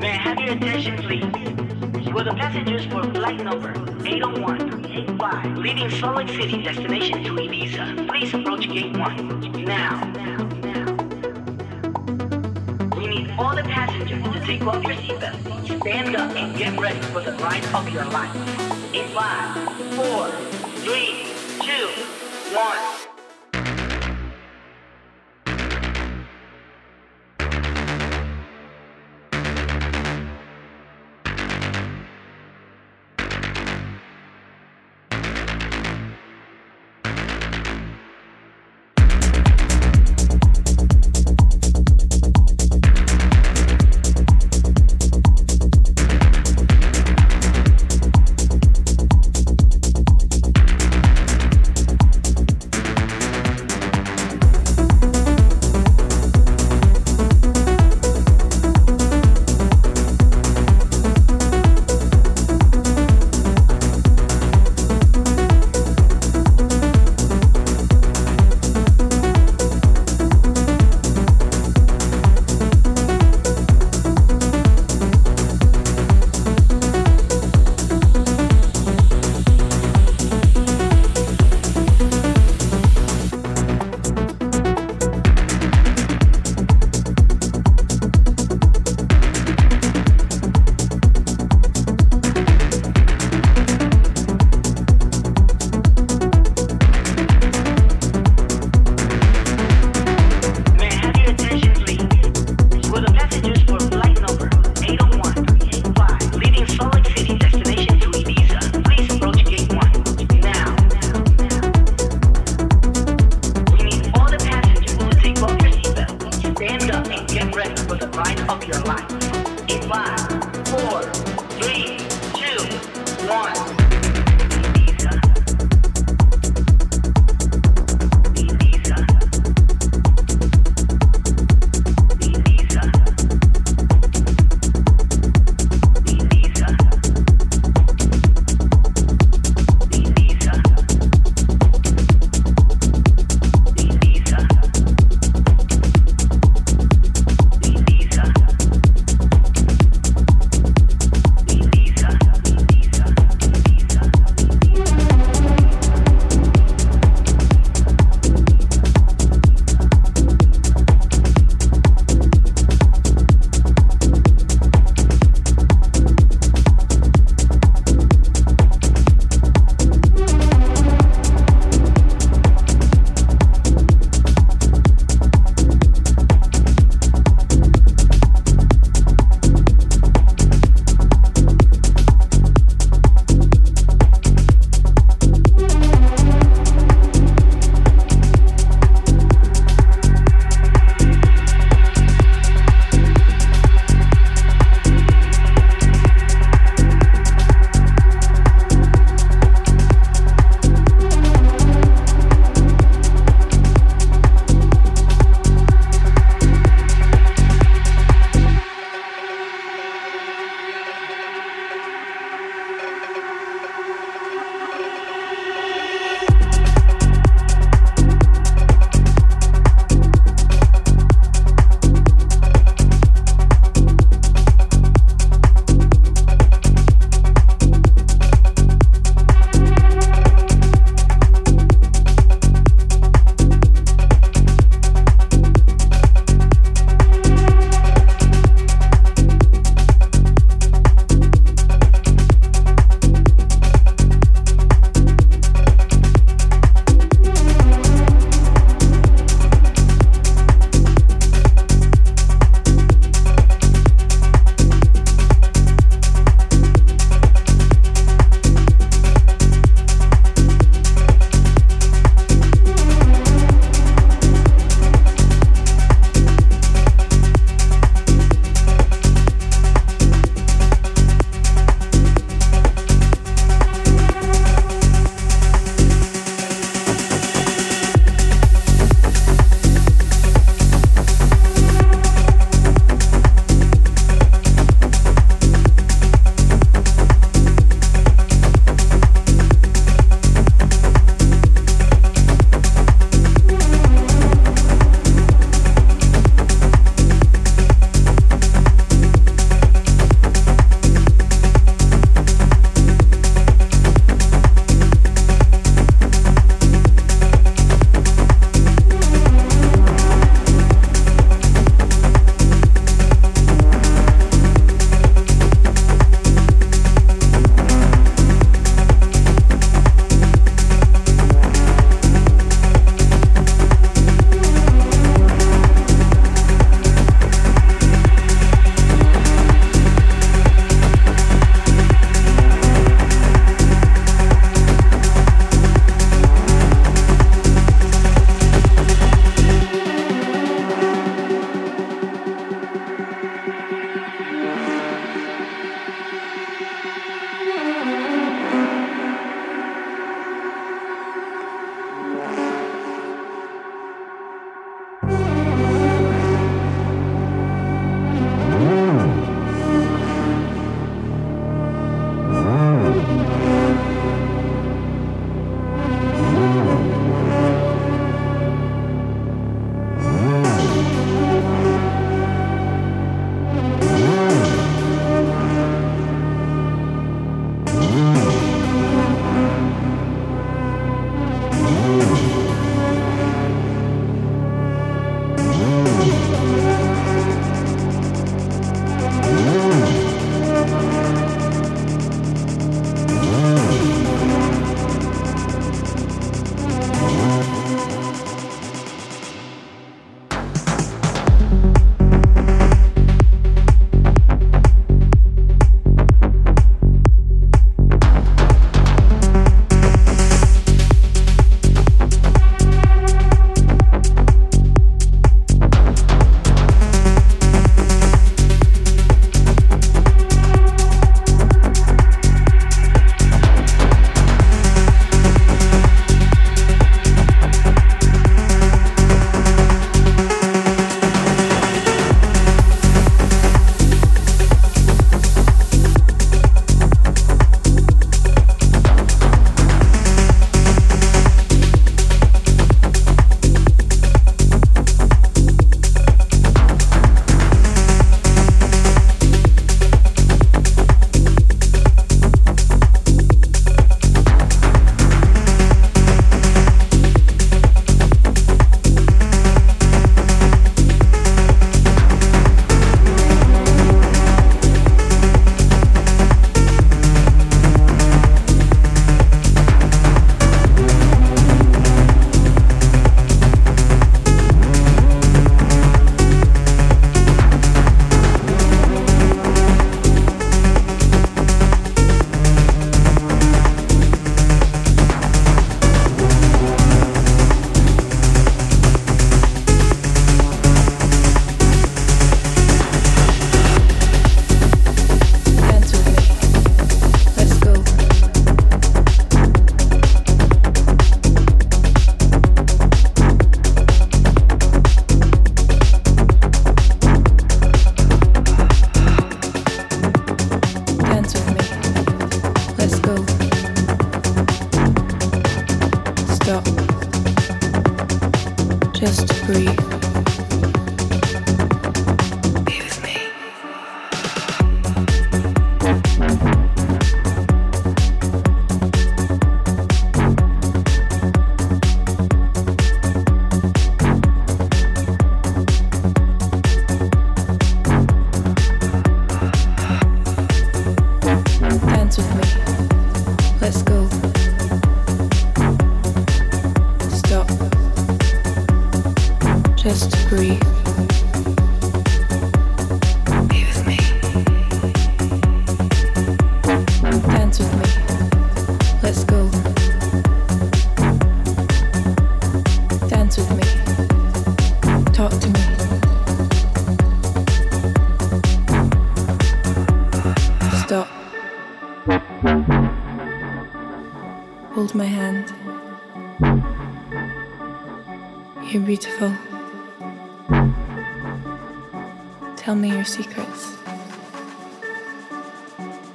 May I have your attention, please? You are the passengers for flight number 801-85, leaving Salt Lake City, destination to Ibiza. Please approach gate 1 now. We need all the passengers to take off your seatbelts, stand up, and get ready for the ride of your life. In 5,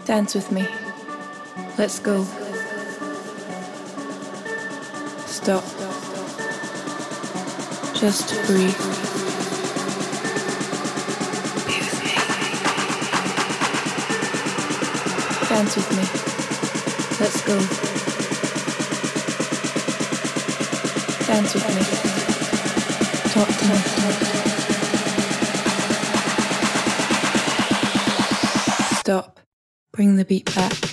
Dance with me. Let's go. Stop. Just breathe. Dance with me. Let's go. Dance with me. Talk to me. Stop. Bring the beat back.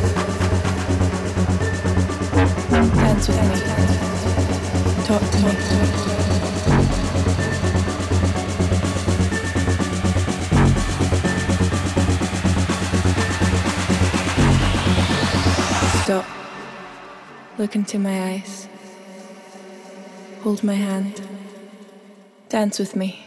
Dance with me. Talk to me. Stop. Look into my eyes. Hold my hand. Dance with me.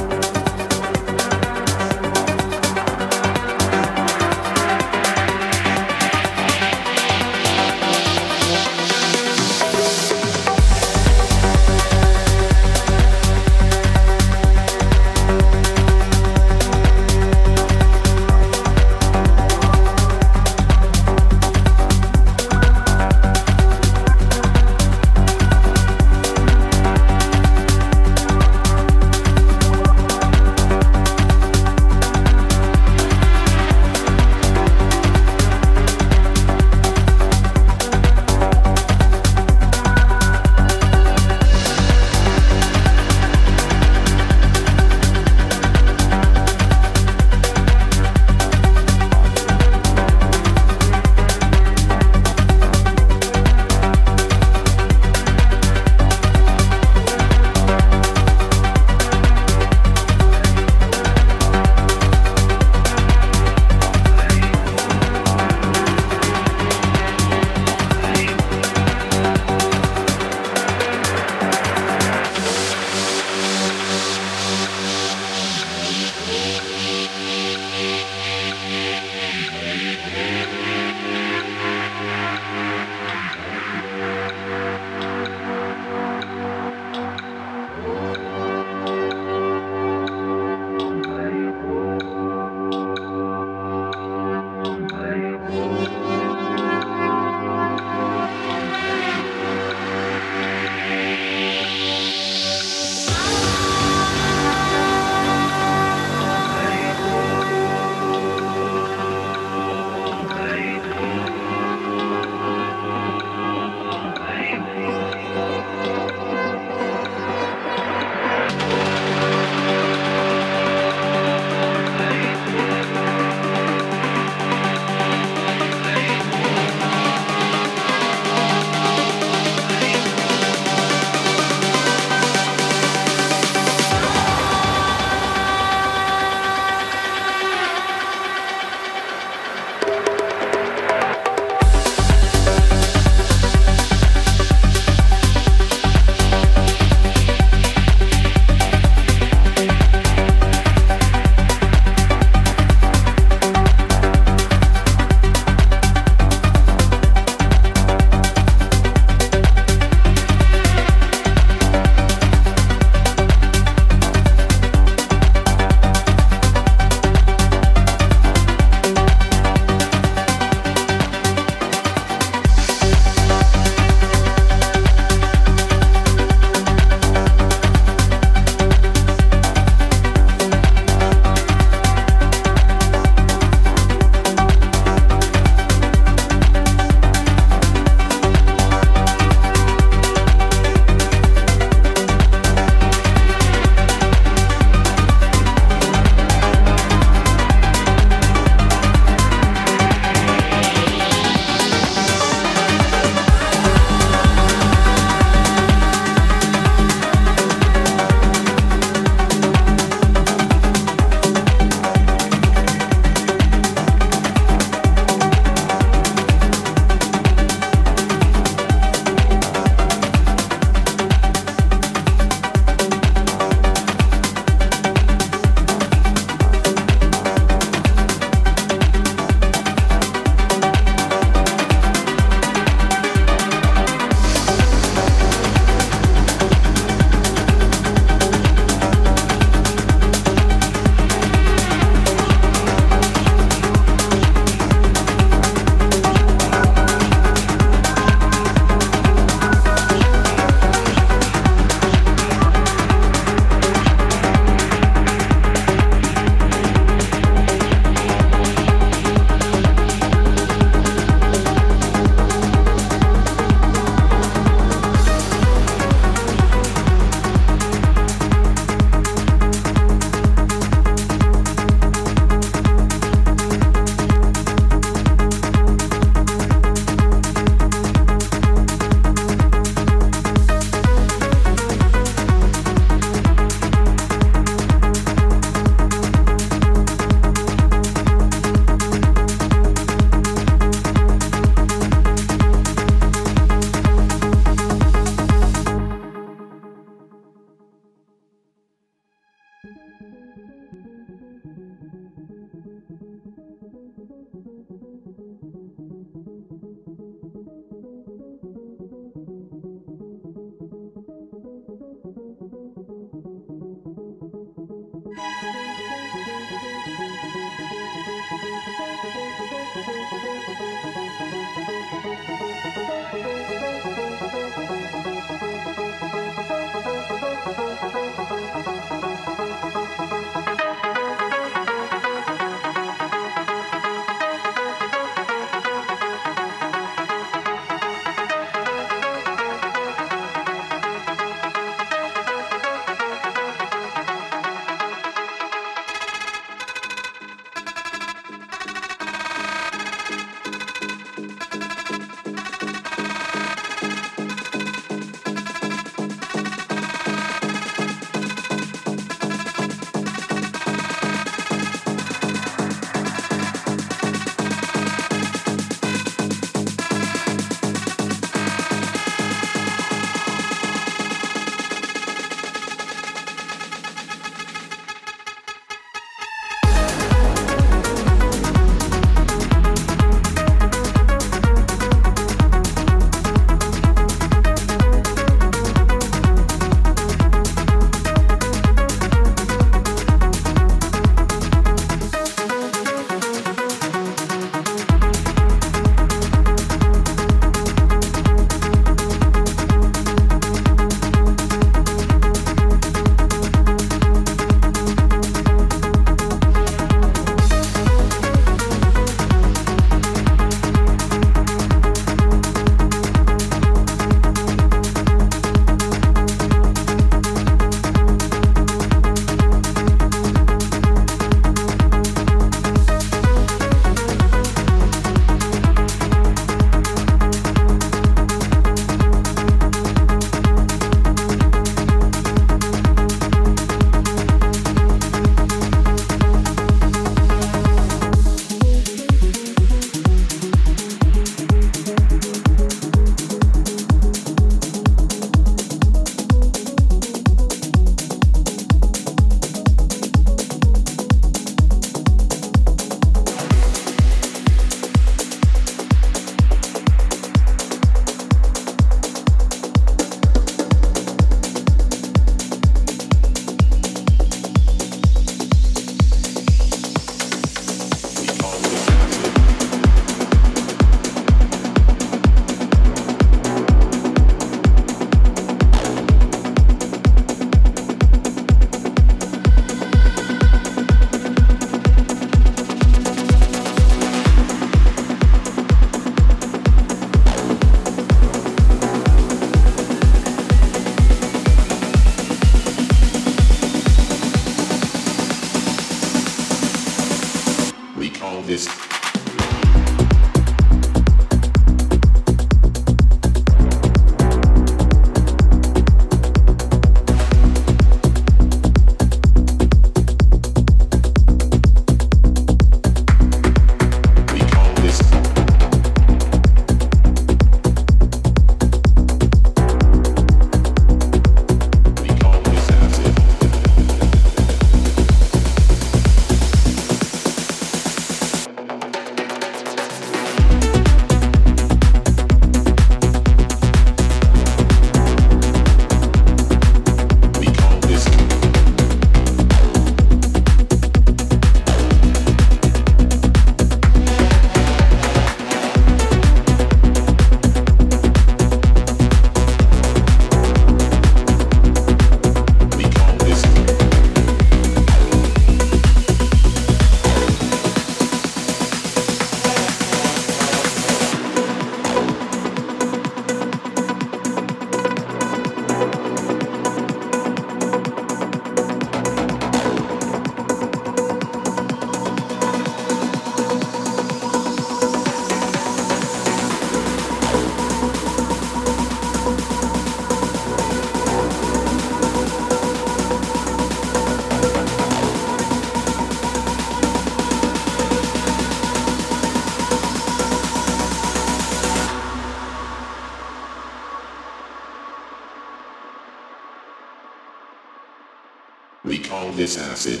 This acid.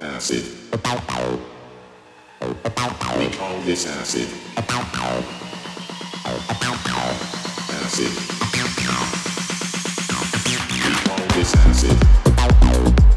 Acid. We call this acid. Acid. We call this acid.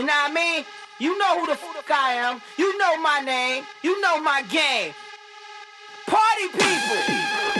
You know what I mean? You know who the fuck I am. You know my name. You know my game. Party people.